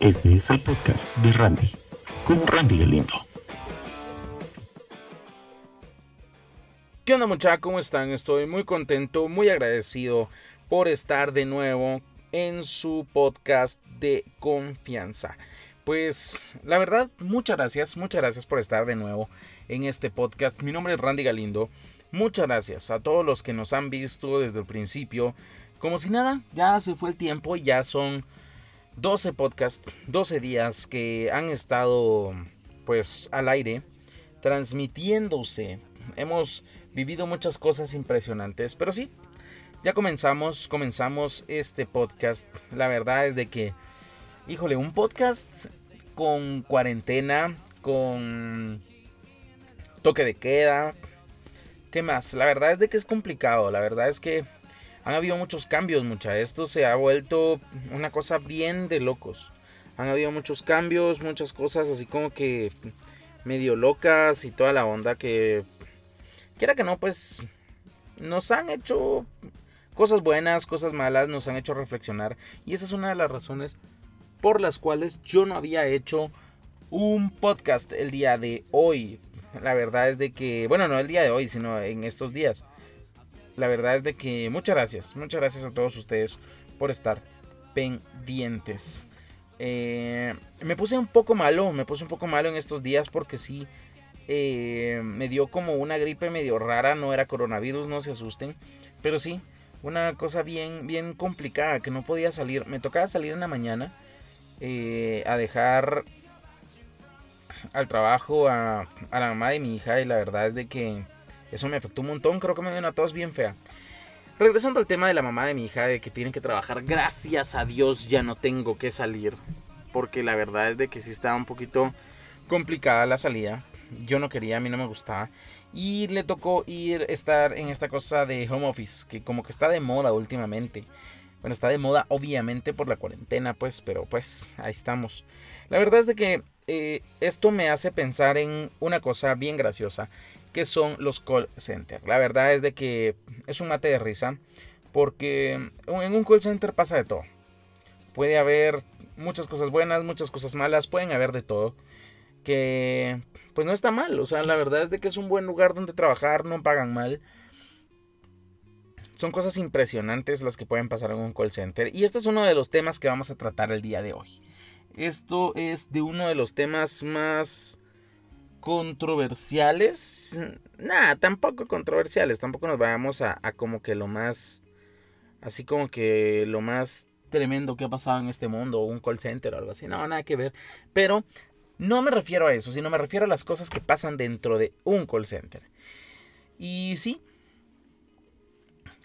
Este es el podcast de Randy, con Randy Galindo. ¿Qué onda muchachos? ¿Cómo están? Estoy muy contento, muy agradecido por estar de nuevo en su podcast de confianza. Pues la verdad, muchas gracias, muchas gracias por estar de nuevo en este podcast. Mi nombre es Randy Galindo. Muchas gracias a todos los que nos han visto desde el principio. Como si nada, ya se fue el tiempo y ya son 12 podcasts, 12 días que han estado pues al aire transmitiéndose. Hemos vivido muchas cosas impresionantes, pero sí, ya comenzamos, comenzamos este podcast. La verdad es de que, híjole, un podcast con cuarentena, con toque de queda. ¿Qué más? La verdad es de que es complicado. La verdad es que han habido muchos cambios, mucha. Esto se ha vuelto una cosa bien de locos. Han habido muchos cambios, muchas cosas así como que medio locas y toda la onda que quiera que no, pues nos han hecho cosas buenas, cosas malas, nos han hecho reflexionar. Y esa es una de las razones por las cuales yo no había hecho un podcast el día de hoy. La verdad es de que, bueno, no el día de hoy, sino en estos días. La verdad es de que muchas gracias, muchas gracias a todos ustedes por estar pendientes. Eh, me puse un poco malo, me puse un poco malo en estos días porque sí, eh, me dio como una gripe medio rara, no era coronavirus, no se asusten, pero sí, una cosa bien, bien complicada, que no podía salir. Me tocaba salir en la mañana eh, a dejar al trabajo a, a, la mamá de mi hija y la verdad es de que eso me afectó un montón, creo que me dio una tos bien fea. Regresando al tema de la mamá de mi hija, de que tienen que trabajar, gracias a Dios ya no tengo que salir, porque la verdad es de que sí estaba un poquito complicada la salida. Yo no quería, a mí no me gustaba. Y le tocó ir, estar en esta cosa de home office, que como que está de moda últimamente. Bueno, está de moda obviamente por la cuarentena, pues, pero pues ahí estamos. La verdad es de que eh, esto me hace pensar en una cosa bien graciosa, que son los call centers. La verdad es de que es un mate de risa, porque en un call center pasa de todo. Puede haber muchas cosas buenas, muchas cosas malas, pueden haber de todo. Que pues no está mal. O sea, la verdad es de que es un buen lugar donde trabajar, no pagan mal. Son cosas impresionantes las que pueden pasar en un call center. Y este es uno de los temas que vamos a tratar el día de hoy. Esto es de uno de los temas más controversiales. Nada, tampoco controversiales. Tampoco nos vayamos a, a, como que lo más... Así como que lo más tremendo que ha pasado en este mundo. Un call center o algo así. No, nada que ver. Pero no me refiero a eso, sino me refiero a las cosas que pasan dentro de un call center. Y sí,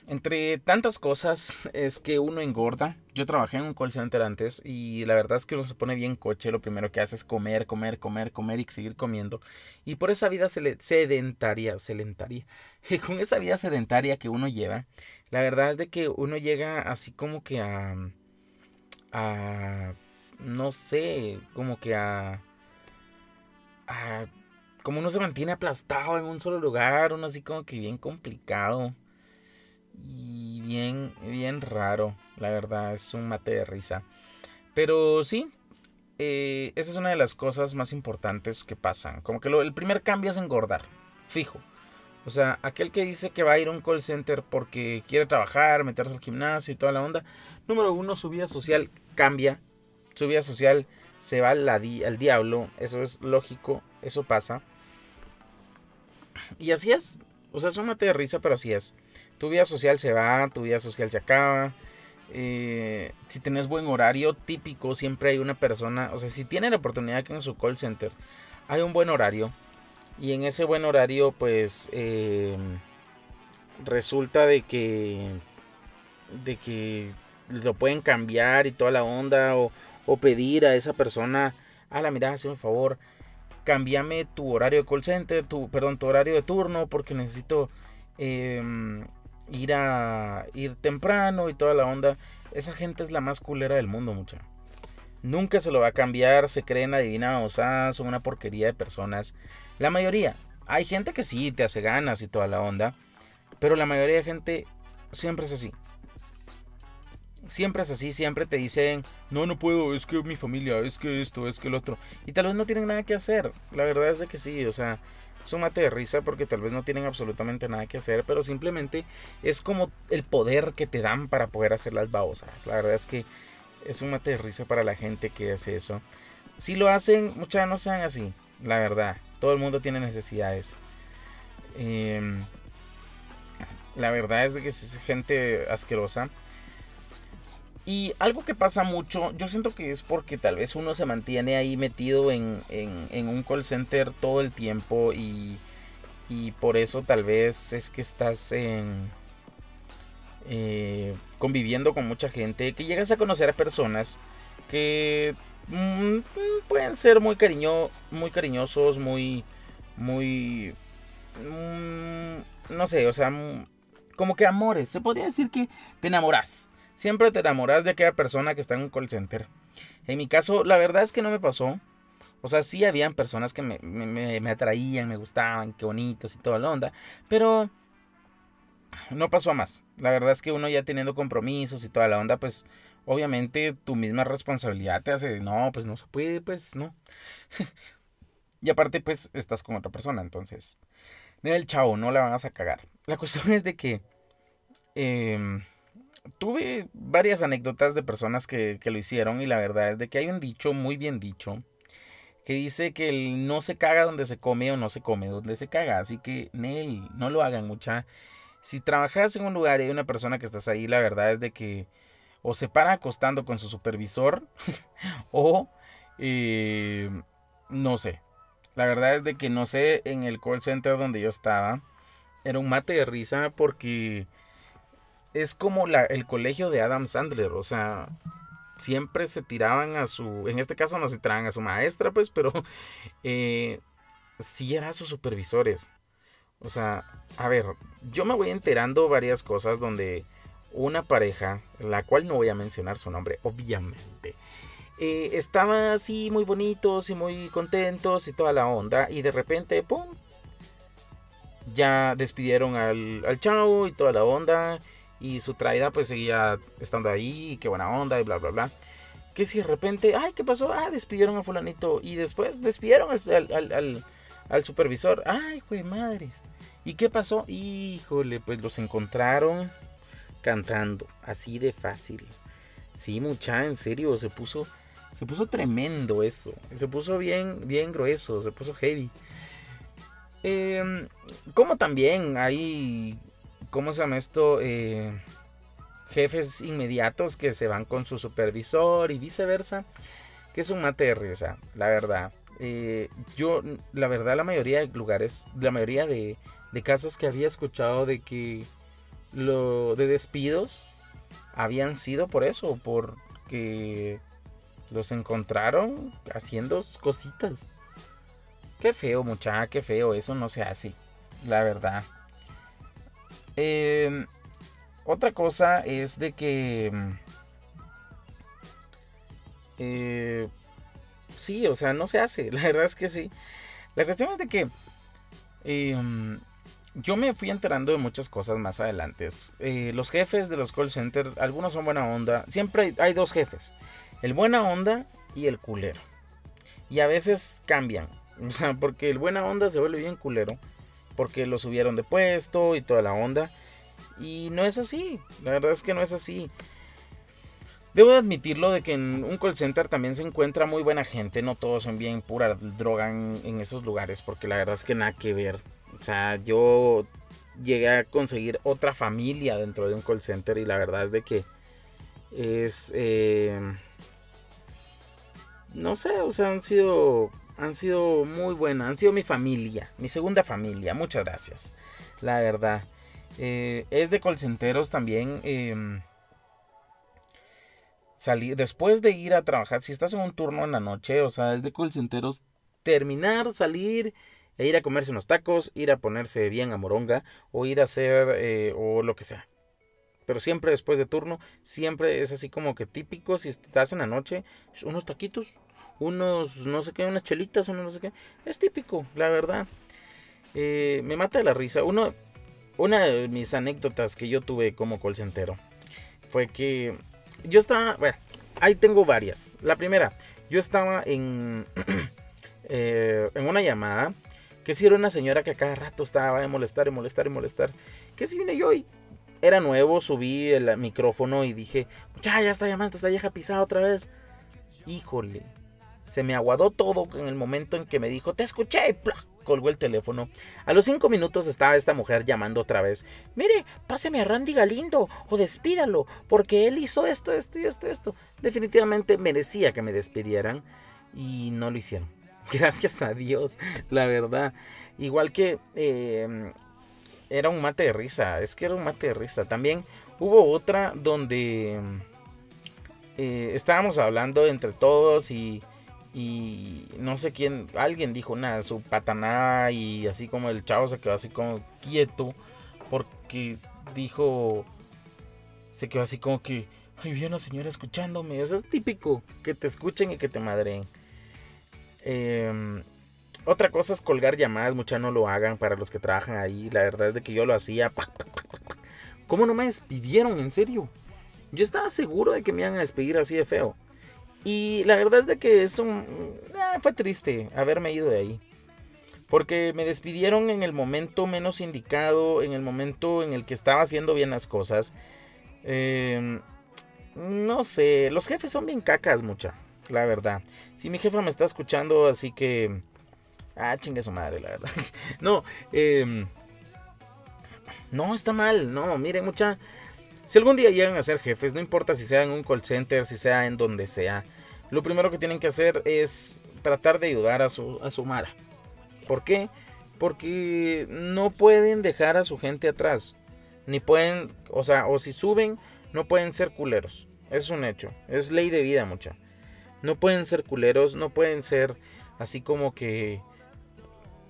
entre tantas cosas es que uno engorda. Yo trabajé en un call center antes y la verdad es que uno se pone bien coche. Lo primero que hace es comer, comer, comer, comer y seguir comiendo. Y por esa vida sedentaria, sedentaria, con esa vida sedentaria que uno lleva, la verdad es de que uno llega así como que a, a, no sé, como que a Ah, como uno se mantiene aplastado en un solo lugar, uno así como que bien complicado. Y bien, bien raro, la verdad, es un mate de risa. Pero sí, eh, esa es una de las cosas más importantes que pasan. Como que el primer cambio es engordar, fijo. O sea, aquel que dice que va a ir a un call center porque quiere trabajar, meterse al gimnasio y toda la onda. Número uno, su vida social cambia. Su vida social se va al, al diablo, eso es lógico, eso pasa. Y así es, o sea, es un mate de risa, pero así es. Tu vida social se va, tu vida social se acaba. Eh, si tienes buen horario típico, siempre hay una persona, o sea, si tienen la oportunidad que en su call center hay un buen horario, y en ese buen horario, pues eh, resulta de que de que lo pueden cambiar y toda la onda, o, pedir a esa persona, a la mira, hazme un favor, cámbiame tu horario de call center, tu, perdón, tu horario de turno, porque necesito em, ir a ir temprano y toda la onda. Esa gente es la más culera del mundo, mucha. Nunca se lo va a cambiar, se creen adivinados, son una porquería de personas. La mayoría, hay gente que sí te hace ganas y toda la onda, pero la mayoría de gente siempre es así. siempre es así, siempre te dicen, no, no puedo, es que mi familia, es que esto, es que el otro. Y tal vez no tienen nada que hacer. La verdad es de que sí, o sea, es un mate de risa porque tal vez no tienen absolutamente nada que hacer, pero simplemente es como el poder que te dan para poder hacer las babosas. La verdad es que es un mate de risa para la gente que hace eso. Si lo hacen, muchas no sean así, la verdad. Todo el mundo tiene necesidades. Em, la verdad es que es gente asquerosa. Y algo que pasa mucho, yo siento que es porque tal vez uno se mantiene ahí metido en, un call center todo el tiempo y, y, por eso tal vez es que estás en, eh, conviviendo con mucha gente, que llegas a conocer a personas que mm, pueden ser muy, cariño, muy cariñosos, muy, muy, mm, no sé, o sea, mm, como que amores, se podría decir que te enamoras siempre te enamoras de aquella persona que está en un call center. En mi caso, la verdad es que no me pasó. O sea, sí habían personas que me, me, atraían, me gustaban, qué bonitos y toda la onda. Pero no pasó a más. La verdad es que uno ya teniendo compromisos y toda la onda, pues obviamente tu misma responsabilidad te hace, no, pues no se puede, pues no. y aparte, pues estás con otra persona, entonces. El chavo, no la van a cagar. La cuestión es de que... Eh, tuve varias anécdotas de personas que, lo hicieron y la verdad es de que hay un dicho muy bien dicho que dice que el no se caga donde se come o no se come donde se caga. Así que, Nel, no lo hagan mucha. Si trabajas en un lugar y hay una persona que estás ahí, la verdad es de que o se para acostando con su supervisor o eh, no sé. La verdad es de que no sé, en el call center donde yo estaba, era un mate de risa porque es como el colegio de Adam Sandler, o sea, siempre se tiraban a su, en este caso no se tiraban a su maestra, pues, pero eh, sí eran sus supervisores. O sea, a ver, yo me voy enterando varias cosas donde una pareja, la cual no voy a mencionar su nombre, obviamente, eh, estaba así muy bonitos y muy contentos y toda la onda, y de repente, ¡pum! Ya despidieron al, al chavo y toda la onda y su traída pues seguía estando ahí, y qué buena onda y bla, bla, bla. Que si de repente, ay, ¿qué pasó? Ah, despidieron a fulanito y después despidieron al, supervisor. Ay, güey, madres. ¿Y qué pasó? Híjole, pues los encontraron cantando, así de fácil. Sí, mucha, en serio, se puso, se puso tremendo eso. Se puso bien, bien grueso, se puso heavy. Em, como también hay ¿cómo se llama esto? Eh, jefes inmediatos que se van con su supervisor y viceversa. Que es un mate de risa, la verdad. Eh, yo, la verdad, la mayoría de lugares, la mayoría de, de casos que había escuchado de que lo de despidos habían sido por eso, porque los encontraron haciendo cositas. Qué feo, muchacha, qué feo, eso no se hace, la verdad. Em, otra cosa es de que... Eh, sí, o sea, no se hace. La verdad es que sí. La cuestión es de que... Em, yo me fui enterando de muchas cosas más adelante. Eh, los jefes de los call centers, algunos son buena onda. Siempre hay, hay, dos jefes. El buena onda y el culero. Y a veces cambian. O sea, porque el buena onda se vuelve bien culero porque lo subieron de puesto y toda la onda. Y no es así, la verdad es que no es así. Debo admitirlo de que en un call center también se encuentra muy buena gente, no todos son bien pura droga en, esos lugares, porque la verdad es que nada que ver. O sea, yo llegué a conseguir otra familia dentro de un call center y la verdad es de que es... Eh, no sé, o sea, han sido han sido muy buenas, han sido mi familia, mi segunda familia, muchas gracias, la verdad. Eh, es de colcenteros también. Em, salir, después de ir a trabajar, si estás en un turno en la noche, o sea, es de colcenteros terminar, salir e ir a comerse unos tacos, ir a ponerse bien a moronga o ir a hacer eh, o lo que sea. Pero siempre después de turno, siempre es así como que típico, si estás en la noche, unos taquitos, unos, no sé qué, unas chelitas, unos no sé qué. Es típico, la verdad. Eh, me mata la risa. Uno, una de mis anécdotas que yo tuve como colcentero fue que yo estaba, bueno, ahí tengo varias. La primera, yo estaba en, eh, en una llamada que si era una señora que a cada rato estaba de molestar y molestar y molestar. Que si vine yo y era nuevo, subí el micrófono y dije, ya, ya está llamando esta vieja pisada otra vez. Híjole, se me aguadó todo en el momento en que me dijo, te escuché colgó el teléfono. A los cinco minutos estaba esta mujer llamando otra vez. Mire, páseme a Randy Galindo o despídalo, porque él hizo esto, esto y esto, esto. Definitivamente merecía que me despidieran y no lo hicieron. Gracias a Dios, la verdad. Igual que em, era un mate de risa, es que era un mate de risa. También hubo otra donde eh, estábamos hablando entre todos y, y no sé quién, alguien dijo nada, su pataná y así como el chavo se quedó así como quieto porque dijo, se quedó así como que, ay, vi una señora escuchándome. Eso es típico, que te escuchen y que te madreen. Em, otra cosa es colgar llamadas, mucha no lo hagan para los que trabajan ahí. La verdad es de que yo lo hacía. ¿Cómo no me despidieron? En serio. Yo estaba seguro de que me iban a despedir así de feo. Y la verdad es de que es un... Eh, fue triste haberme ido de ahí. Porque me despidieron en el momento menos indicado, en el momento en el que estaba haciendo bien las cosas. Em, no sé, los jefes son bien cacas, mucha la verdad. Si mi jefa me está escuchando, así que... Ah, chingue su madre, la verdad. no, eh, no, está mal. No, miren, mucha... Si algún día llegan a ser jefes, no importa si sea en un call center, si sea en donde sea, lo primero que tienen que hacer es tratar de ayudar a su, a su Mara. ¿Por qué? Porque no pueden dejar a su gente atrás. Ni pueden, o sea, o si suben, no pueden ser culeros. Es un hecho. Es ley de vida, mucha. No pueden ser culeros, no pueden ser así como que.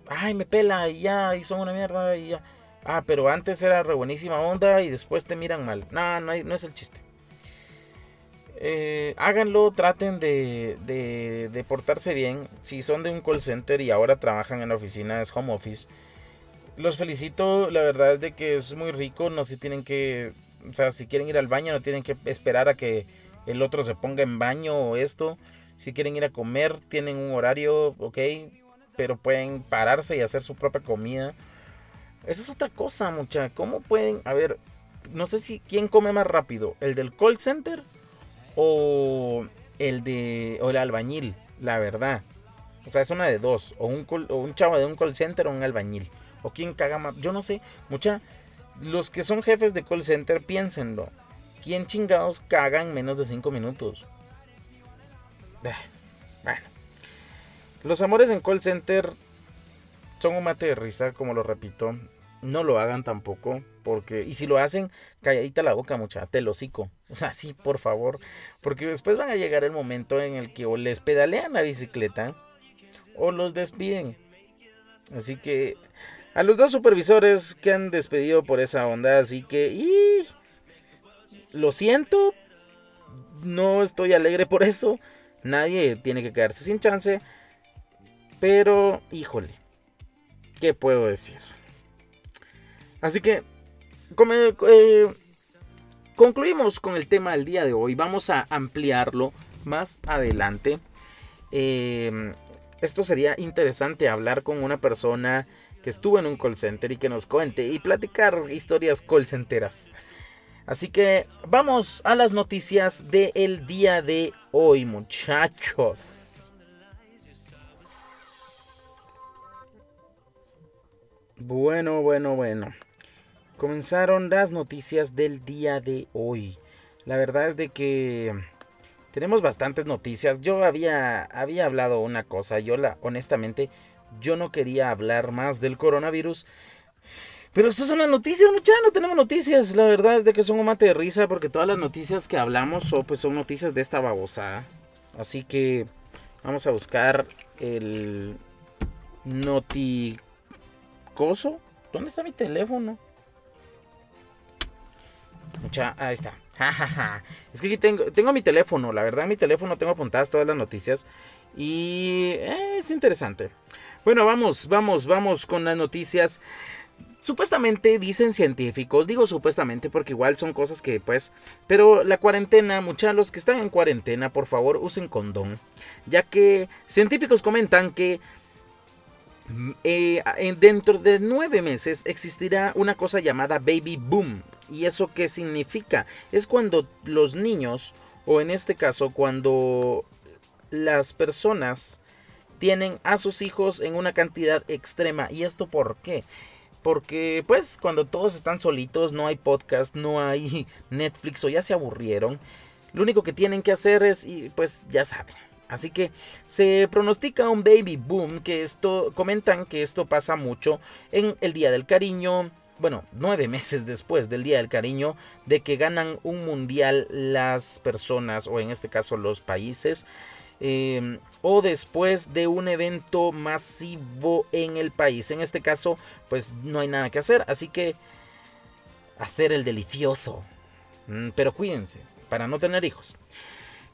Ay, me pela y ya, y son una mierda y ya. Ah, pero antes era re buenísima onda y después te miran mal. No, no, no es el chiste. Eh, háganlo, traten de, de, portarse bien. Si son de un call center y ahora trabajan en oficinas home office, los felicito. La verdad es de que es muy rico. No si tienen que, o sea, si quieren ir al baño, no tienen que esperar a que el otro se ponga en baño o esto. Si quieren ir a comer, tienen un horario, ok, pero pueden pararse y hacer su propia comida. Esa es otra cosa, mucha. ¿Cómo pueden? A ver, no sé si quién come más rápido, el del call center o el de o el albañil, la verdad. O sea, es una de dos, o un, un chavo de un call center o un albañil. O quién caga más, yo no sé, mucha. Los que son jefes de call center, piénsenlo. ¿Quién chingados caga en menos de 5 minutos? Bueno. Los amores en call center son un mate de risa, como lo repito. No lo hagan tampoco. Porque, y si lo hacen, calladita la boca, mucha, te lo hocico. O sea, sí, por favor. Porque después van a llegar el momento en el que o les pedalean la bicicleta o los despiden. Así que a los dos supervisores que han despedido por esa onda, así que... Y lo siento, no estoy alegre por eso. Nadie tiene que quedarse sin chance. Pero, híjole, ¿qué puedo decir? Así que, eh, concluimos con el tema del día de hoy. Vamos a ampliarlo más adelante. Em, esto sería interesante hablar con una persona que estuvo en un call center y que nos cuente y platicar historias call centeras. Así que vamos a las noticias del día de hoy, muchachos. Bueno, bueno, bueno. Comenzaron las noticias del día de hoy. La verdad es de que tenemos bastantes noticias. Yo había, había hablado una cosa. Yo la, honestamente, yo no quería hablar más del coronavirus pero estas son las noticias, muchachos, no tenemos noticias. La verdad es de que son un mate de risa porque todas las noticias que hablamos son, pues, son noticias de esta babosada. Así que vamos a buscar el noticoso. ¿Dónde está mi teléfono? Ahí está. es que aquí tengo, tengo mi teléfono, la verdad mi teléfono tengo apuntadas todas las noticias y eh, es interesante. Bueno, vamos, vamos, vamos con las noticias. supuestamente dicen científicos, digo supuestamente porque igual son cosas que pues, pero la cuarentena, muchachos, los que están en cuarentena, por favor usen condón, ya que científicos comentan que mm, eh, dentro de nueve meses existirá una cosa llamada baby boom. ¿Y eso qué significa? Es cuando los niños, o en este caso cuando las personas tienen a sus hijos en una cantidad extrema. ¿Y esto por qué? Porque pues cuando todos están solitos, no hay podcast, no hay Netflix o ya se aburrieron, lo único que tienen que hacer es, y pues ya saben. Así que se pronostica un baby boom, que esto, comentan que esto pasa mucho en el Día del Cariño, bueno, nueve meses después del Día del Cariño, de que ganan un mundial las personas, o en este caso los países. Em, o después de un evento masivo en el país. En este caso, pues no hay nada que hacer, así que hacer el delicioso. Mm, pero cuídense, para no tener hijos.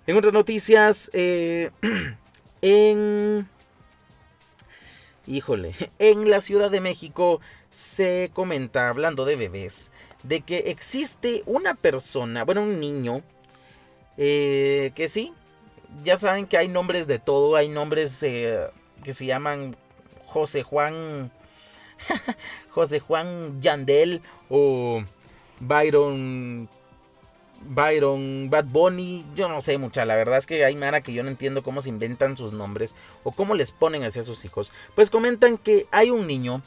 En otras noticias, eh, en... Híjole, en la Ciudad de México se comenta, hablando de bebés, de que existe una persona, bueno, un niño, eh, que sí, ya saben que hay nombres de todo, hay nombres eh, que se llaman José Juan, José Juan Yandel o Byron, Byron Bad Bunny, yo no sé mucha, la verdad es que hay mara que yo no entiendo cómo se inventan sus nombres o cómo les ponen hacia sus hijos. Pues comentan que hay un niño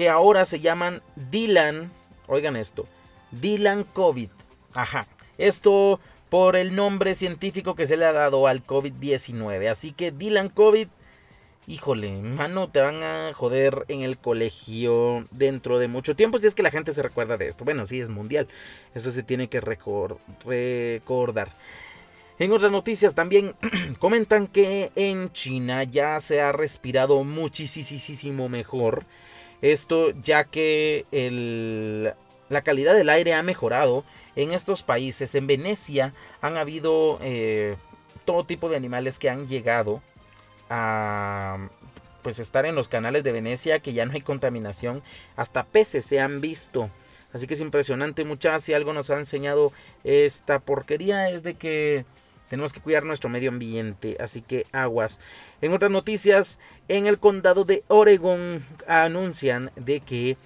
que ahora se llaman Dylan, oigan esto, Dylan COVID, ajá, esto por el nombre científico que se le ha dado al COVID-19. Así que Dylan COVID, híjole, mano, te van a joder en el colegio dentro de mucho tiempo si es que la gente se recuerda de esto. Bueno, sí, es mundial, eso se tiene que recordar. En otras noticias también comentan que en China ya se ha respirado muchísimo mejor. Esto ya que la calidad del aire ha mejorado en estos países. En Venecia han habido eh, todo tipo de animales que han llegado a pues estar en los canales de Venecia, que ya no hay contaminación. Hasta peces se han visto. Así que es impresionante, muchachos. Si algo nos ha enseñado esta porquería es de que tenemos que cuidar nuestro medio ambiente. Así que aguas. En otras noticias, en el condado de Oregon anuncian de que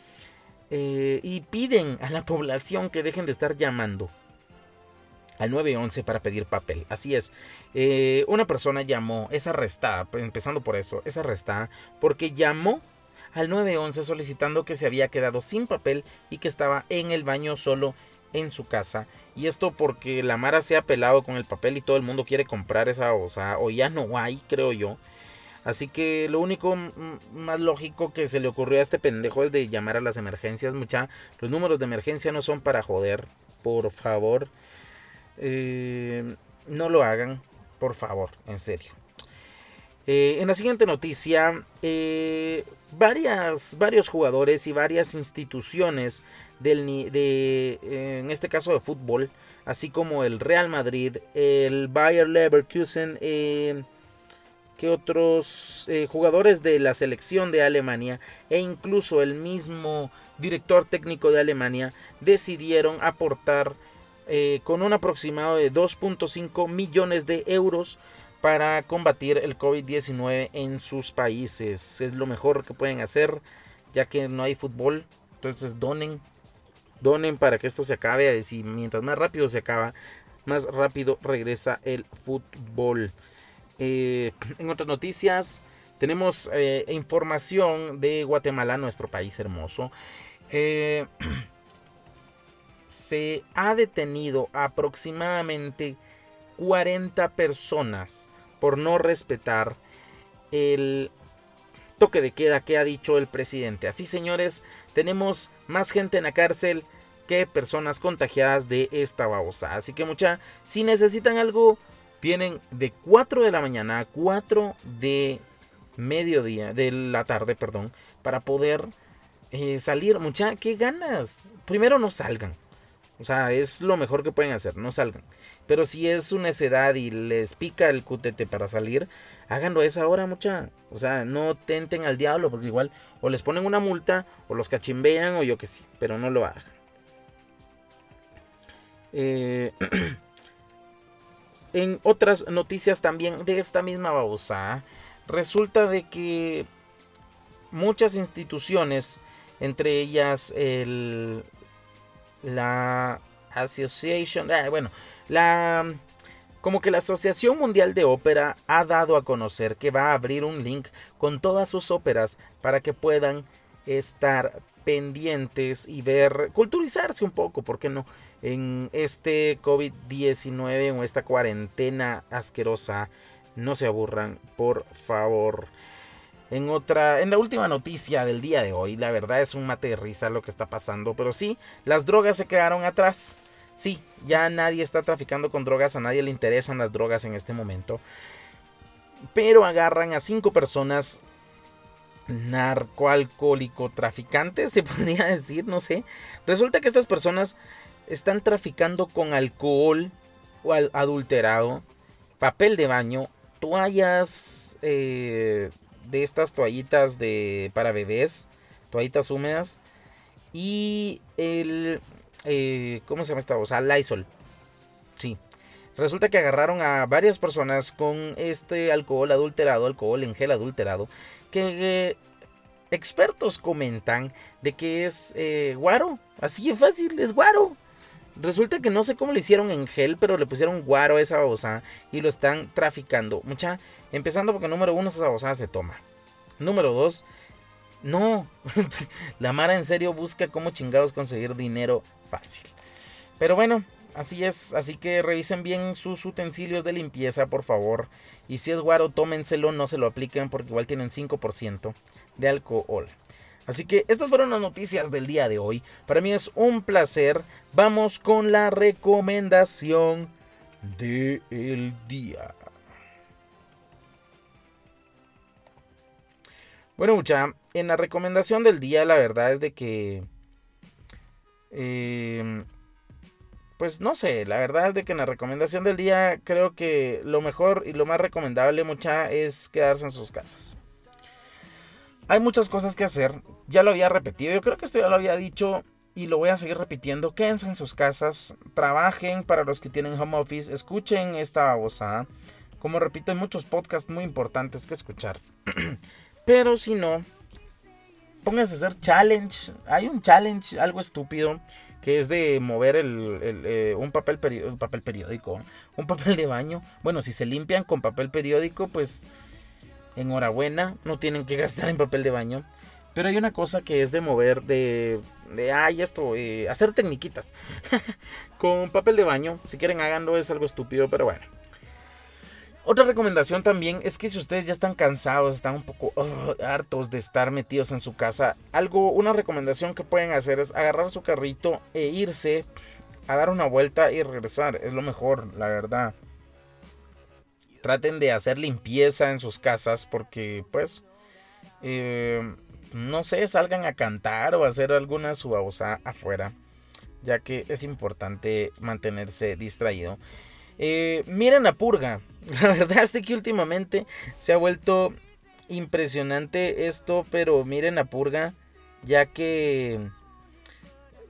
eh, y piden a la población que dejen de estar llamando al 911 para pedir papel. Así es, eh, una persona llamó, es arrestada, pues, empezando por eso, es arrestada porque llamó al 911 solicitando que se había quedado sin papel y que estaba en el baño solo en su casa. Y esto porque la Mara se ha pelado con el papel y todo el mundo quiere comprar esa osa, o ya no hay, creo yo. Así que lo único más lógico que se le ocurrió a este pendejo es de llamar a las emergencias, mucha. Los números de emergencia no son para joder, por favor. Eh, no lo hagan, por favor, en serio. Eh, en la siguiente noticia, eh, varias, varios jugadores y varias instituciones del, de, en este caso de fútbol, así como el Real Madrid, el Bayer Leverkusen, que otros eh, jugadores de la selección de Alemania e incluso el mismo director técnico de Alemania decidieron aportar eh, con un aproximado de 2.5 millones de euros para combatir el COVID-19 en sus países. Es lo mejor que pueden hacer ya que no hay fútbol. Entonces donen, donen para que esto se acabe. Y mientras más rápido se acaba, más rápido regresa el fútbol. Eh, en otras noticias, tenemos eh, información de Guatemala, nuestro país hermoso. Eh, se ha detenido aproximadamente 40 personas por no respetar el toque de queda que ha dicho el presidente. Así, señores, tenemos más gente en la cárcel que personas contagiadas de esta babosa. Así que mucha, si necesitan algo, tienen de 4 de la mañana a 4 de mediodía, de la tarde, perdón, para poder eh, salir. Mucha, ¿qué ganas? Primero no salgan. O sea, es lo mejor que pueden hacer, no salgan. Pero si es su necedad y les pica el cutete para salir, háganlo a esa hora, mucha. O sea, no tenten al diablo, porque igual o les ponen una multa, o los cachimbean, o yo que sí, pero no lo hagan. Eh, en otras noticias también de esta misma babosa, resulta de que muchas instituciones, entre ellas el, la Association, ah, bueno, la como que la Asociación Mundial de Ópera ha dado a conocer que va a abrir un link con todas sus óperas para que puedan estar pendientes y ver, culturizarse un poco, ¿por qué no? En este COVID-19 o esta cuarentena asquerosa, no se aburran, por favor. En otra, en la última noticia del día de hoy, la verdad es un mate de risa lo que está pasando, pero sí, las drogas se quedaron atrás. Sí, ya nadie está traficando con drogas, a nadie le interesan las drogas en este momento. Pero agarran a cinco personas narcoalcohólico traficantes, se podría decir, no sé. Resulta que estas personas están traficando con alcohol o adulterado, papel de baño, toallas eh, de estas toallitas de para bebés, toallitas húmedas y el eh, ¿Cómo se llama esta voz? Lysol. Sí. Resulta que agarraron a varias personas con este alcohol adulterado, alcohol en gel adulterado, que eh, expertos comentan de que es eh, guaro. Así de fácil, es guaro. Resulta que no sé cómo lo hicieron en gel, pero le pusieron guaro a esa babosa y lo están traficando. Mucha, empezando porque número uno, esa babosa se toma. Número dos, no. la Mara en serio busca cómo chingados conseguir dinero fácil. Pero bueno, así es. Así que revisen bien sus utensilios de limpieza, por favor. Y si es guaro, tómenselo, no se lo apliquen porque igual tienen 5% de alcohol. Así que estas fueron las noticias del día de hoy. Para mí es un placer. Vamos con la recomendación del día. Bueno, mucha, en la recomendación del día la verdad es de que Em, pues no sé, la verdad es de que en la recomendación del día creo que lo mejor y lo más recomendable mucha es quedarse en sus casas. Hay muchas cosas que hacer, ya lo había repetido, yo creo que esto ya lo había dicho y lo voy a seguir repitiendo. Quédense en sus casas, trabajen para los que tienen home office, escuchen esta babosada. Como repito, hay muchos podcasts muy importantes que escuchar. Pero si no, pónganse a hacer challenge. Hay un challenge, algo estúpido, que es de mover el, eh, un papel, papel periódico, un papel de baño. Bueno, si se limpian con papel periódico, pues enhorabuena, no tienen que gastar en papel de baño. Pero hay una cosa que es de mover, de, de ay, esto, eh, hacer tecniquitas con papel de baño. Si quieren háganlo, es algo estúpido, pero bueno. Otra recomendación también es que si ustedes ya están cansados, están un poco hartos de estar metidos en su casa, algo, una recomendación que pueden hacer es agarrar su carrito e irse a dar una vuelta y regresar. Es lo mejor, la verdad. Traten de hacer limpieza en sus casas porque, pues, eh, no sé, salgan a cantar o hacer alguna subabosa afuera, ya que es importante mantenerse distraído. Eh, miren la purga. La verdad es que últimamente se ha vuelto impresionante esto, pero miren la purga, ya que,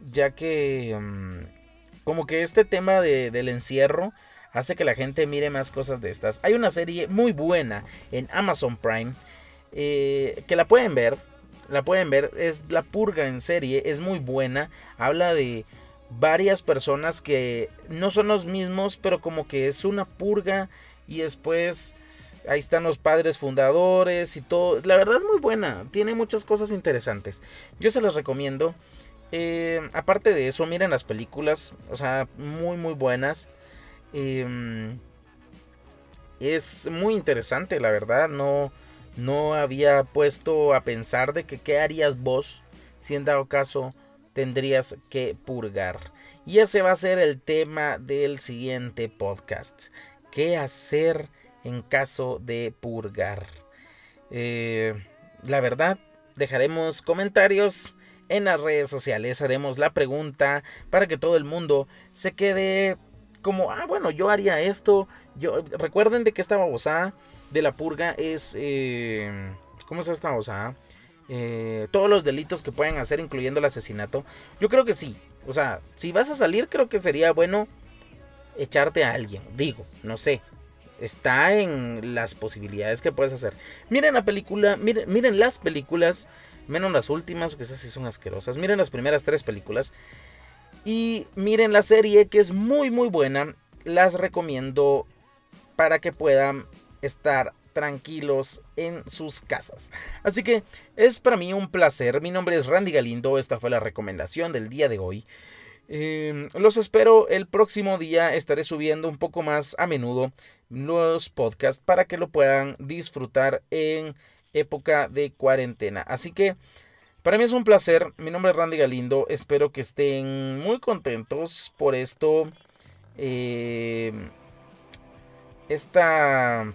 ya que, mm, como que este tema del encierro hace que la gente mire más cosas de estas. Hay una serie muy buena en Amazon Prime eh, que la pueden ver, la pueden ver, es La Purga en serie, es muy buena, habla de varias personas que no son los mismos, pero como que es una purga y después ahí están los padres fundadores y todo. La verdad es muy buena, tiene muchas cosas interesantes. Yo se las recomiendo. Eh, aparte de eso, miren las películas, o sea, muy muy buenas. Em, es muy interesante, la verdad. No, no había puesto a pensar de que qué harías vos si en dado caso tendrías que purgar. Y ese va a ser el tema del siguiente podcast. ¿Qué hacer en caso de purgar? Eh, la verdad, dejaremos comentarios en las redes sociales. Haremos la pregunta para que todo el mundo se quede como, ah, bueno, yo haría esto. Yo, recuerden de que esta babosada de la purga es... Eh, ¿Cómo es esta babosada? Eh, todos los delitos que pueden hacer, incluyendo el asesinato. Yo creo que sí. O sea, si vas a salir, creo que sería bueno echarte a alguien. Digo, no sé. Está en las posibilidades que puedes hacer. Miren la película, miren, miren las películas, menos las últimas, porque esas sí son asquerosas. Miren las primeras tres películas. Y miren la serie, que es muy, muy buena. Las recomiendo para que puedan estar tranquilos en sus casas. Así que es para mí un placer. Mi nombre es Randy Galindo. Esta fue la recomendación del día de hoy. Em, los espero el próximo día. Estaré subiendo un poco más a menudo los podcasts para que lo puedan disfrutar en época de cuarentena. Así que para mí es un placer. Mi nombre es Randy Galindo. Espero que estén muy contentos por esto. Em, esta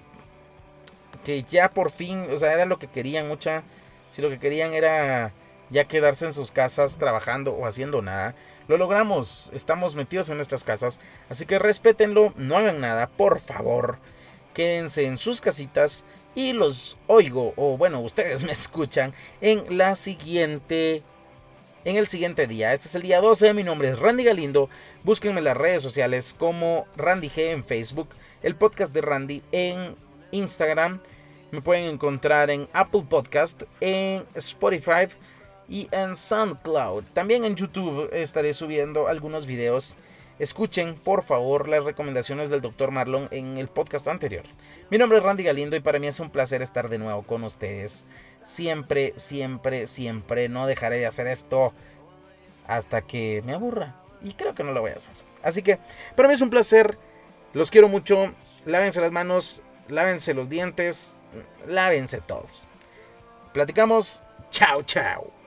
que ya por fin, o sea, era lo que querían mucha, si lo que querían era ya quedarse en sus casas trabajando o haciendo nada, lo logramos, estamos metidos en nuestras casas, así que respétenlo, no hagan nada, por favor, quédense en sus casitas y los oigo, o bueno, ustedes me escuchan en la siguiente en el siguiente día. Este es el día 12. Mi nombre es Randy Galindo. Búsquenme en las redes sociales como Randy G en Facebook, el podcast de Randy en Instagram. Me pueden encontrar en Apple Podcast, en Spotify y en SoundCloud. También en YouTube estaré subiendo algunos videos. Escuchen, por favor, las recomendaciones del Dr. Marlon en el podcast anterior. Mi nombre es Randy Galindo y para mí es un placer estar de nuevo con ustedes. Siempre, siempre, siempre no dejaré de hacer esto hasta que me aburra. Y creo que no lo voy a hacer. Así que para mí es un placer. Los quiero mucho. Lávense las manos lávense los dientes, lávense todos. Platicamos, chao, chao.